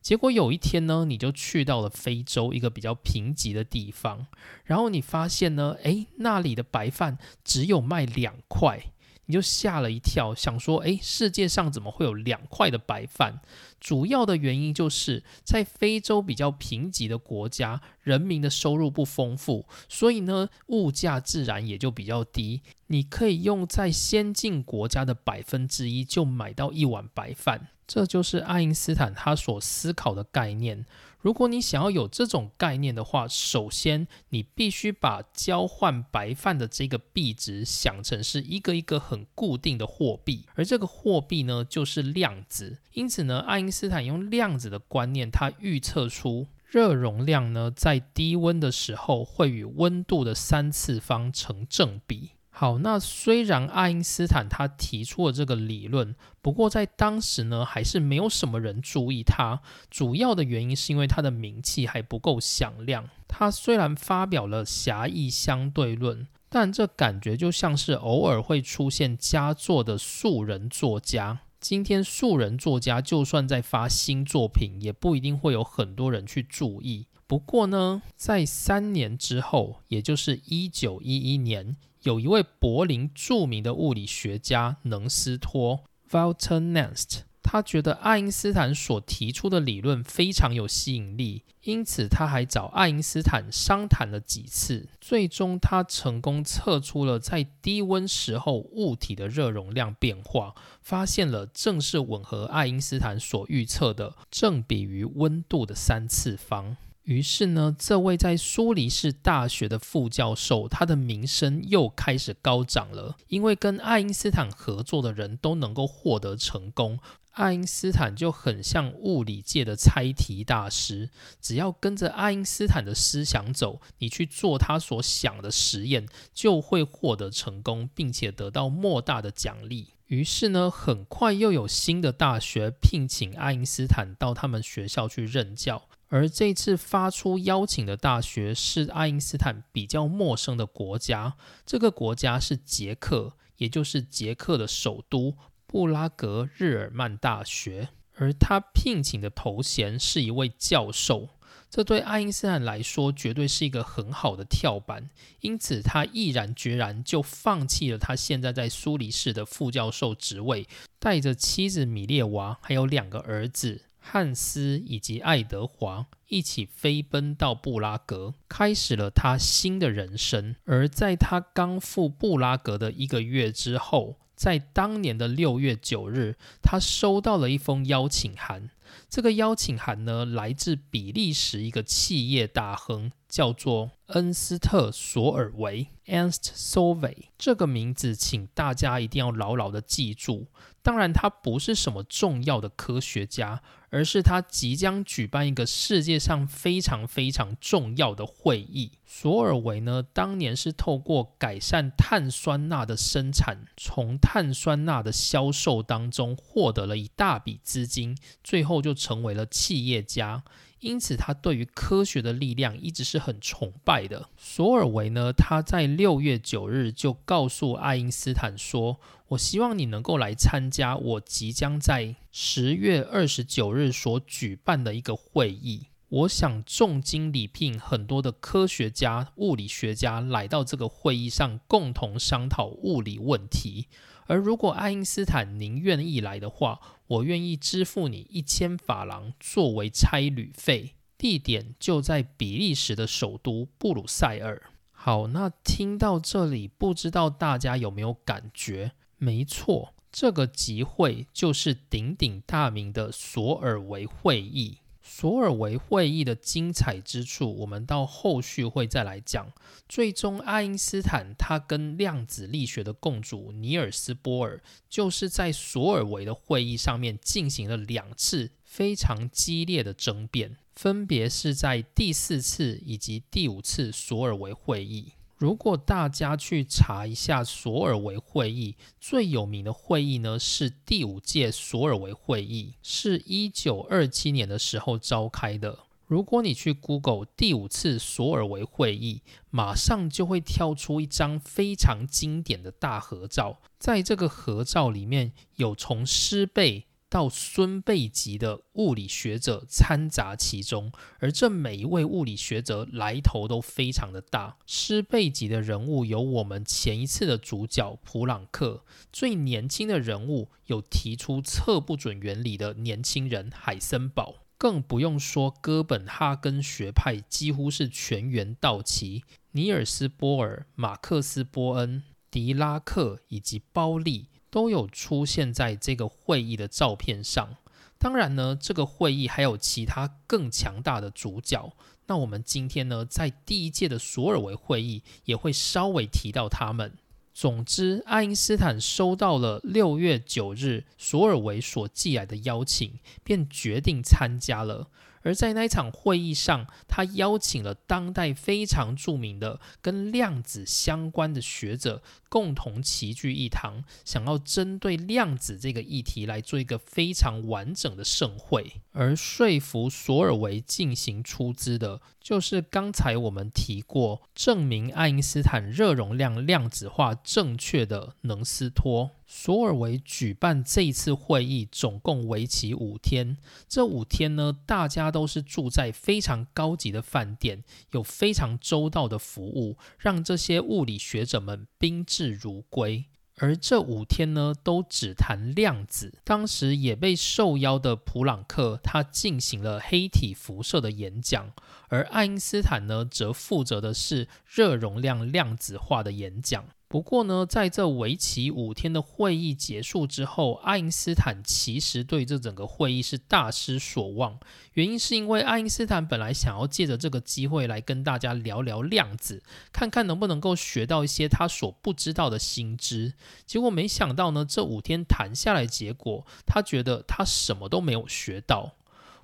结果有一天呢，你就去到了非洲一个比较贫瘠的地方，然后你发现呢，诶，那里的白饭只有卖两块，你就吓了一跳，想说，诶，世界上怎么会有两块的白饭？主要的原因就是在非洲比较贫瘠的国家，人民的收入不丰富，所以呢，物价自然也就比较低。你可以用在先进国家的百分之一就买到一碗白饭。这就是爱因斯坦他所思考的概念。如果你想要有这种概念的话，首先你必须把交换白饭的这个币值想成是一个一个很固定的货币，而这个货币呢就是量子。因此呢，爱因斯坦用量子的观念，他预测出热容量呢在低温的时候会与温度的三次方成正比。好，那虽然爱因斯坦他提出了这个理论，不过在当时呢，还是没有什么人注意他。主要的原因是因为他的名气还不够响亮。他虽然发表了狭义相对论，但这感觉就像是偶尔会出现佳作的素人作家。今天素人作家就算在发新作品，也不一定会有很多人去注意。不过呢，在三年之后，也就是一九一一年。有一位柏林著名的物理学家能斯托 （Walter Nernst），他觉得爱因斯坦所提出的理论非常有吸引力，因此他还找爱因斯坦商谈了几次。最终，他成功测出了在低温时候物体的热容量变化，发现了正是吻合爱因斯坦所预测的正比于温度的三次方。于是呢，这位在苏黎世大学的副教授，他的名声又开始高涨了。因为跟爱因斯坦合作的人都能够获得成功，爱因斯坦就很像物理界的猜题大师。只要跟着爱因斯坦的思想走，你去做他所想的实验，就会获得成功，并且得到莫大的奖励。于是呢，很快又有新的大学聘请爱因斯坦到他们学校去任教。而这次发出邀请的大学是爱因斯坦比较陌生的国家，这个国家是捷克，也就是捷克的首都布拉格日耳曼大学。而他聘请的头衔是一位教授，这对爱因斯坦来说绝对是一个很好的跳板，因此他毅然决然就放弃了他现在在苏黎世的副教授职位，带着妻子米列娃还有两个儿子。汉斯以及爱德华一起飞奔到布拉格，开始了他新的人生。而在他刚赴布拉格的一个月之后，在当年的六月九日，他收到了一封邀请函。这个邀请函呢，来自比利时一个企业大亨，叫做恩斯特·索尔维 （Ernst s o v e 这个名字，请大家一定要牢牢的记住。当然，他不是什么重要的科学家。而是他即将举办一个世界上非常非常重要的会议。索尔维呢，当年是透过改善碳酸钠的生产，从碳酸钠的销售当中获得了一大笔资金，最后就成为了企业家。因此，他对于科学的力量一直是很崇拜的。索尔维呢，他在六月九日就告诉爱因斯坦说：“我希望你能够来参加我即将在十月二十九日所举办的一个会议。我想重金礼聘很多的科学家、物理学家来到这个会议上，共同商讨物理问题。”而如果爱因斯坦您愿意来的话，我愿意支付你一千法郎作为差旅费，地点就在比利时的首都布鲁塞尔。好，那听到这里，不知道大家有没有感觉？没错，这个集会就是鼎鼎大名的索尔维会议。索尔维会议的精彩之处，我们到后续会再来讲。最终，爱因斯坦他跟量子力学的共主尼尔斯波尔，就是在索尔维的会议上面进行了两次非常激烈的争辩，分别是在第四次以及第五次索尔维会议。如果大家去查一下索尔维会议，最有名的会议呢是第五届索尔维会议，是一九二七年的时候召开的。如果你去 Google 第五次索尔维会议，马上就会跳出一张非常经典的大合照，在这个合照里面有从师贝。到孙辈级的物理学者掺杂其中，而这每一位物理学者来头都非常的大。师辈级的人物有我们前一次的主角普朗克，最年轻的人物有提出测不准原理的年轻人海森堡，更不用说哥本哈根学派几乎是全员到齐，尼尔斯波尔、马克思波恩、狄拉克以及包利。都有出现在这个会议的照片上。当然呢，这个会议还有其他更强大的主角。那我们今天呢，在第一届的索尔维会议也会稍微提到他们。总之，爱因斯坦收到了六月九日索尔维所寄来的邀请，便决定参加了。而在那一场会议上，他邀请了当代非常著名的跟量子相关的学者共同齐聚一堂，想要针对量子这个议题来做一个非常完整的盛会。而说服索尔维进行出资的，就是刚才我们提过证明爱因斯坦热容量量子化正确的能斯托。索尔维举办这一次会议，总共为期五天。这五天呢，大家都是住在非常高级的饭店，有非常周到的服务，让这些物理学者们宾视如归。而这五天呢，都只谈量子。当时也被受邀的普朗克，他进行了黑体辐射的演讲，而爱因斯坦呢，则负责的是热容量量子化的演讲。不过呢，在这为期五天的会议结束之后，爱因斯坦其实对这整个会议是大失所望。原因是因为爱因斯坦本来想要借着这个机会来跟大家聊聊量子，看看能不能够学到一些他所不知道的新知。结果没想到呢，这五天谈下来，结果他觉得他什么都没有学到。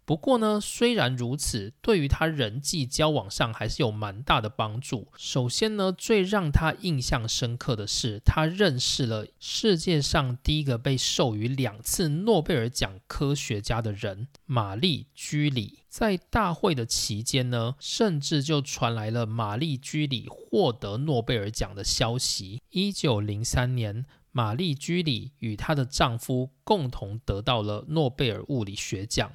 不过呢，虽然如此，对于他人际交往上还是有蛮大的帮助。首先呢，最让他印象深刻的是，他认识了世界上第一个被授予两次诺贝尔奖科学家的人——玛丽居里。在大会的期间呢，甚至就传来了玛丽居里获得诺贝尔奖的消息。一九零三年，玛丽居里与她的丈夫共同得到了诺贝尔物理学奖。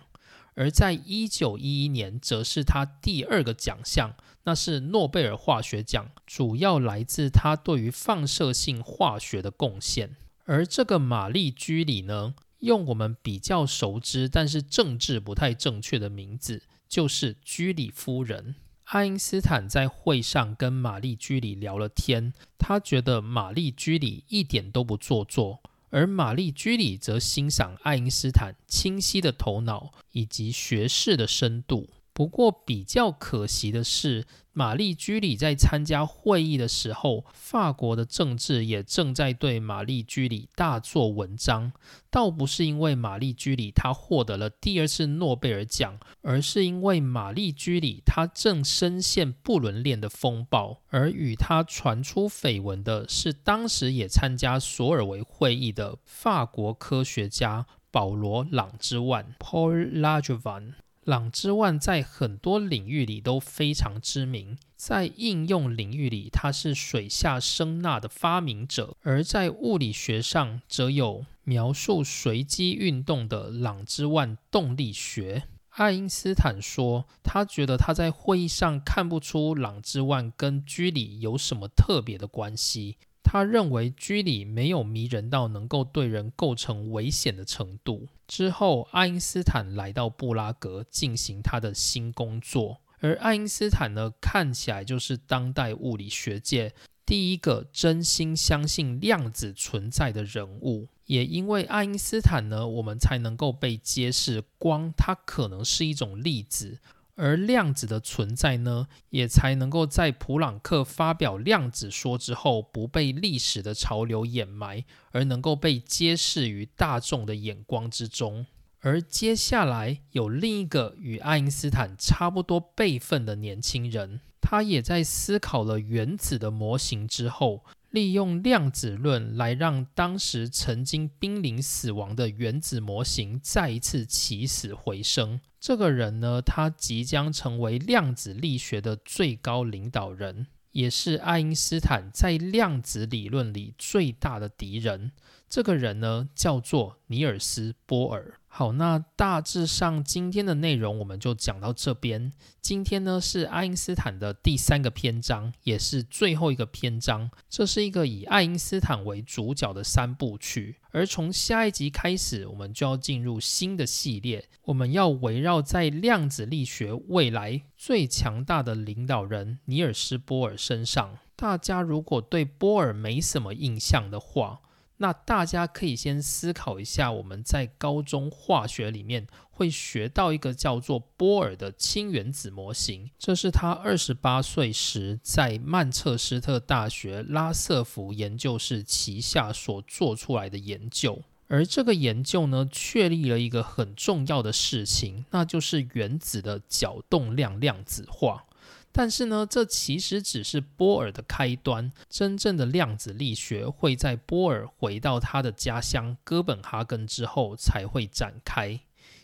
而在一九一一年，则是他第二个奖项，那是诺贝尔化学奖，主要来自他对于放射性化学的贡献。而这个玛丽居里呢，用我们比较熟知，但是政治不太正确的名字，就是居里夫人。爱因斯坦在会上跟玛丽居里聊了天，他觉得玛丽居里一点都不做作。而玛丽居里则欣赏爱因斯坦清晰的头脑以及学识的深度。不过，比较可惜的是。玛丽居里在参加会议的时候，法国的政治也正在对玛丽居里大做文章。倒不是因为玛丽居里她获得了第二次诺贝尔奖，而是因为玛丽居里她正深陷不伦恋的风暴。而与她传出绯闻的是，当时也参加索尔维会议的法国科学家保罗·朗之万 （Paul Langevin）。朗之万在很多领域里都非常知名，在应用领域里，他是水下声呐的发明者；而在物理学上，则有描述随机运动的朗之万动力学。爱因斯坦说，他觉得他在会议上看不出朗之万跟居里有什么特别的关系。他认为居里没有迷人到能够对人构成危险的程度。之后，爱因斯坦来到布拉格进行他的新工作，而爱因斯坦呢，看起来就是当代物理学界第一个真心相信量子存在的人物。也因为爱因斯坦呢，我们才能够被揭示光它可能是一种粒子。而量子的存在呢，也才能够在普朗克发表量子说之后，不被历史的潮流掩埋，而能够被揭示于大众的眼光之中。而接下来有另一个与爱因斯坦差不多辈分的年轻人，他也在思考了原子的模型之后。利用量子论来让当时曾经濒临死亡的原子模型再一次起死回生。这个人呢，他即将成为量子力学的最高领导人，也是爱因斯坦在量子理论里最大的敌人。这个人呢，叫做尼尔斯·波尔。好，那大致上今天的内容我们就讲到这边。今天呢是爱因斯坦的第三个篇章，也是最后一个篇章。这是一个以爱因斯坦为主角的三部曲。而从下一集开始，我们就要进入新的系列。我们要围绕在量子力学未来最强大的领导人尼尔斯·波尔身上。大家如果对波尔没什么印象的话，那大家可以先思考一下，我们在高中化学里面会学到一个叫做波尔的氢原子模型，这是他二十八岁时在曼彻斯特大学拉瑟福研究室旗下所做出来的研究。而这个研究呢，确立了一个很重要的事情，那就是原子的角动量量子化。但是呢，这其实只是波尔的开端。真正的量子力学会在波尔回到他的家乡哥本哈根之后才会展开。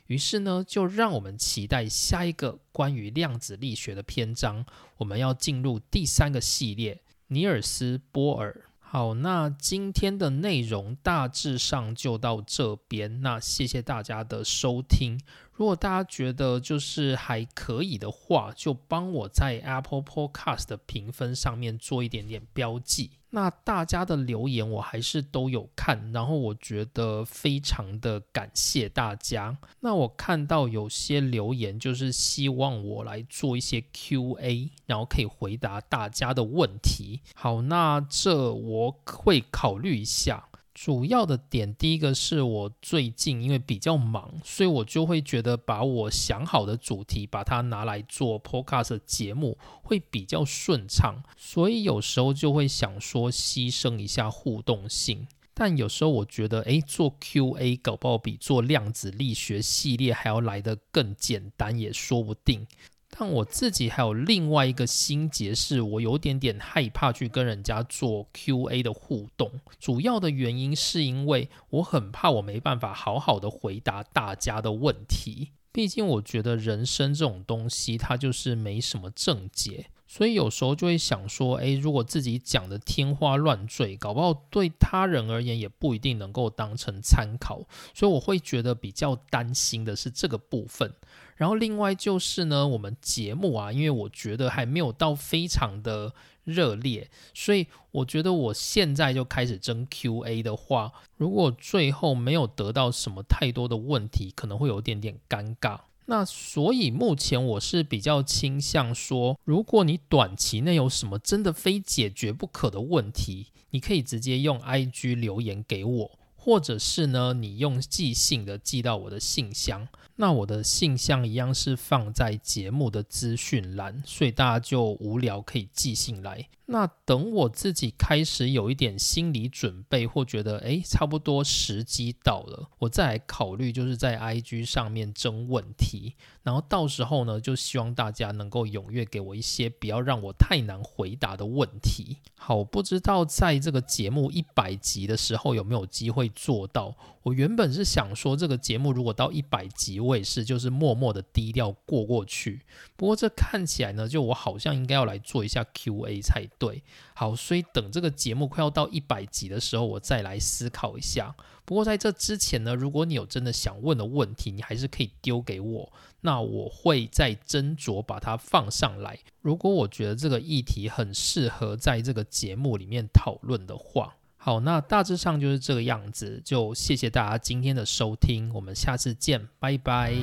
于是呢，就让我们期待下一个关于量子力学的篇章。我们要进入第三个系列——尼尔斯·波尔。好，那今天的内容大致上就到这边。那谢谢大家的收听。如果大家觉得就是还可以的话，就帮我在 Apple Podcast 的评分上面做一点点标记。那大家的留言我还是都有看，然后我觉得非常的感谢大家。那我看到有些留言就是希望我来做一些 Q&A，然后可以回答大家的问题。好，那这我会考虑一下。主要的点，第一个是我最近因为比较忙，所以我就会觉得把我想好的主题，把它拿来做 podcast 节目会比较顺畅，所以有时候就会想说牺牲一下互动性，但有时候我觉得，诶，做 Q&A 搞不好比做量子力学系列还要来得更简单，也说不定。但我自己还有另外一个心结，是我有点点害怕去跟人家做 Q&A 的互动。主要的原因是因为我很怕我没办法好好的回答大家的问题。毕竟我觉得人生这种东西，它就是没什么正解，所以有时候就会想说，诶，如果自己讲的天花乱坠，搞不好对他人而言也不一定能够当成参考。所以我会觉得比较担心的是这个部分。然后另外就是呢，我们节目啊，因为我觉得还没有到非常的热烈，所以我觉得我现在就开始争 Q&A 的话，如果最后没有得到什么太多的问题，可能会有点点尴尬。那所以目前我是比较倾向说，如果你短期内有什么真的非解决不可的问题，你可以直接用 IG 留言给我。或者是呢，你用寄信的寄到我的信箱，那我的信箱一样是放在节目的资讯栏，所以大家就无聊可以寄信来。那等我自己开始有一点心理准备，或觉得诶差不多时机到了，我再来考虑，就是在 IG 上面征问题，然后到时候呢，就希望大家能够踊跃给我一些不要让我太难回答的问题。好，不知道在这个节目一百集的时候有没有机会做到。我原本是想说，这个节目如果到一百集，我也是就是默默的低调过过去。不过这看起来呢，就我好像应该要来做一下 Q&A 才对。好，所以等这个节目快要到一百集的时候，我再来思考一下。不过在这之前呢，如果你有真的想问的问题，你还是可以丢给我，那我会再斟酌把它放上来。如果我觉得这个议题很适合在这个节目里面讨论的话。好，那大致上就是这个样子，就谢谢大家今天的收听，我们下次见，拜拜。